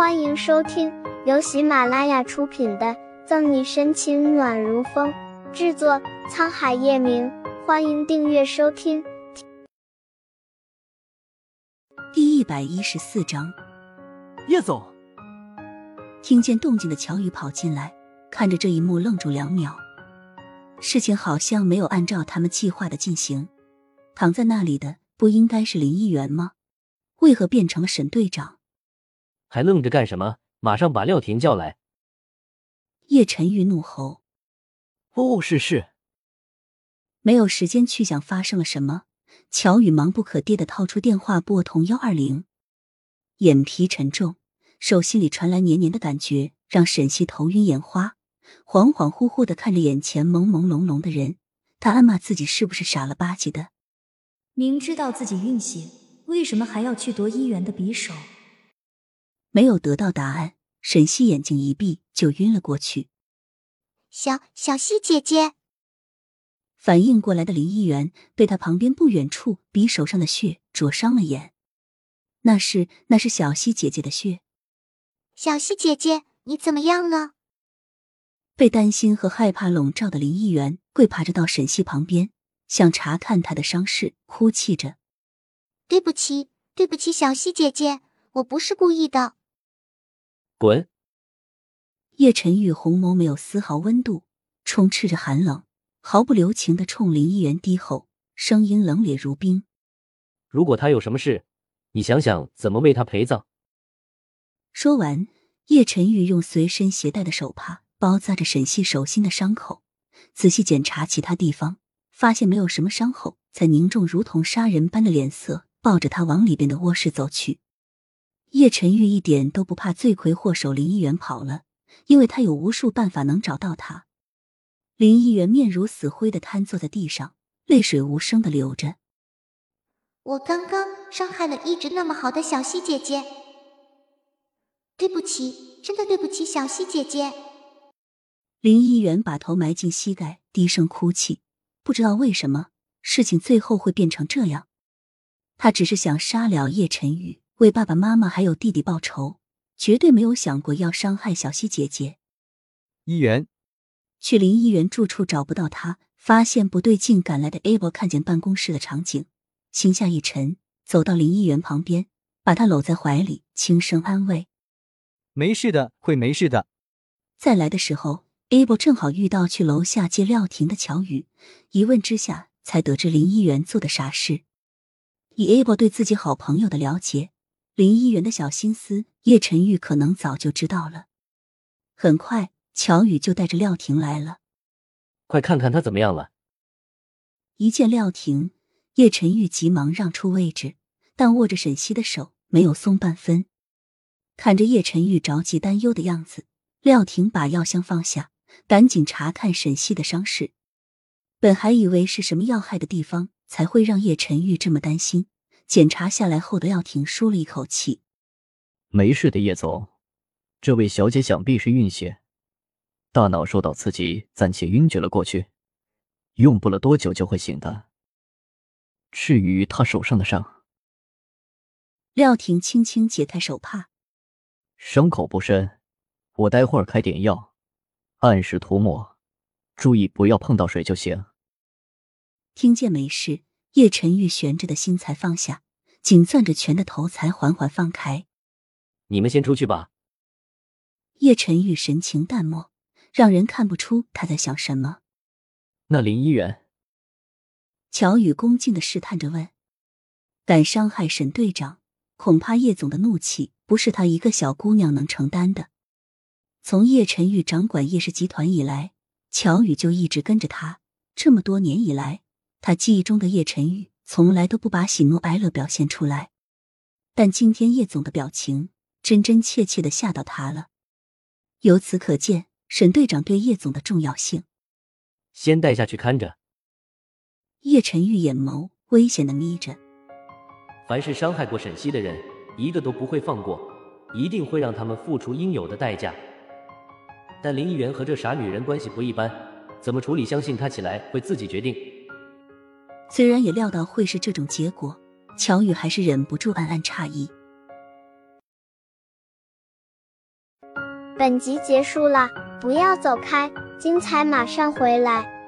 欢迎收听由喜马拉雅出品的《赠你深情暖如风》，制作沧海夜明。欢迎订阅收听。第一百一十四章，叶总听见动静的乔宇跑进来，看着这一幕愣住两秒。事情好像没有按照他们计划的进行，躺在那里的不应该是林议员吗？为何变成了沈队长？还愣着干什么？马上把廖婷叫来！叶晨玉怒吼：“哦，是是。”没有时间去想发生了什么。乔宇忙不可迭的掏出电话拨通幺二零，眼皮沉重，手心里传来黏黏的感觉，让沈西头晕眼花，恍恍惚惚的看着眼前朦朦胧胧的人，他暗骂自己是不是傻了吧唧的。明知道自己晕血，为什么还要去夺医院的匕首？没有得到答案，沈西眼睛一闭就晕了过去。小小西姐姐。反应过来的林议员被他旁边不远处匕首上的血灼伤了眼，那是那是小西姐姐的血。小西姐姐，你怎么样了？被担心和害怕笼罩的林议员跪爬着到沈西旁边，想查看她的伤势，哭泣着：“对不起，对不起，小西姐姐，我不是故意的。”滚！叶晨玉红眸没有丝毫温度，充斥着寒冷。毫不留情的冲林议员低吼，声音冷冽如冰：“如果他有什么事，你想想怎么为他陪葬。”说完，叶晨玉用随身携带的手帕包扎着沈西手心的伤口，仔细检查其他地方，发现没有什么伤后，才凝重如同杀人般的脸色，抱着他往里边的卧室走去。叶晨玉一点都不怕罪魁祸首林议员跑了，因为他有无数办法能找到他。林议员面如死灰的瘫坐在地上，泪水无声的流着。我刚刚伤害了一直那么好的小溪姐姐，对不起，真的对不起，小溪姐姐。林议员把头埋进膝盖，低声哭泣。不知道为什么，事情最后会变成这样。他只是想杀了叶晨宇，为爸爸妈妈还有弟弟报仇，绝对没有想过要伤害小西姐姐。一元。去林一元住处找不到他，发现不对劲，赶来的 Abel 看见办公室的场景，心下一沉，走到林一元旁边，把他搂在怀里，轻声安慰：“没事的，会没事的。”再来的时候，Abel 正好遇到去楼下接廖婷的乔宇，一问之下才得知林一元做的傻事。以 Abel 对自己好朋友的了解，林议员的小心思，叶晨玉可能早就知道了。很快。乔宇就带着廖婷来了，快看看他怎么样了。一见廖婷，叶晨玉急忙让出位置，但握着沈西的手没有松半分。看着叶晨玉着急担忧的样子，廖婷把药箱放下，赶紧查看沈西的伤势。本还以为是什么要害的地方才会让叶晨玉这么担心，检查下来后的廖婷舒了一口气：“没事的，叶总，这位小姐想必是晕血。”大脑受到刺激，暂且晕厥了过去，用不了多久就会醒的。至于她手上的伤，廖婷轻轻解开手帕，伤口不深，我待会儿开点药，按时涂抹，注意不要碰到水就行。听见没事，叶晨玉悬着的心才放下，紧攥着拳的头才缓缓放开。你们先出去吧。叶晨玉神情淡漠。让人看不出他在想什么。那林一元，乔宇恭敬的试探着问：“敢伤害沈队长，恐怕叶总的怒气不是他一个小姑娘能承担的。”从叶晨玉掌管叶氏集团以来，乔宇就一直跟着他。这么多年以来，他记忆中的叶晨玉从来都不把喜怒哀乐表现出来，但今天叶总的表情真真切切的吓到他了。由此可见。沈队长对叶总的重要性，先带下去看着。叶晨玉眼眸危险的眯着，凡是伤害过沈西的人，一个都不会放过，一定会让他们付出应有的代价。但林议员和这傻女人关系不一般，怎么处理？相信他起来会自己决定。虽然也料到会是这种结果，乔宇还是忍不住暗暗诧异。本集结束了，不要走开，精彩马上回来。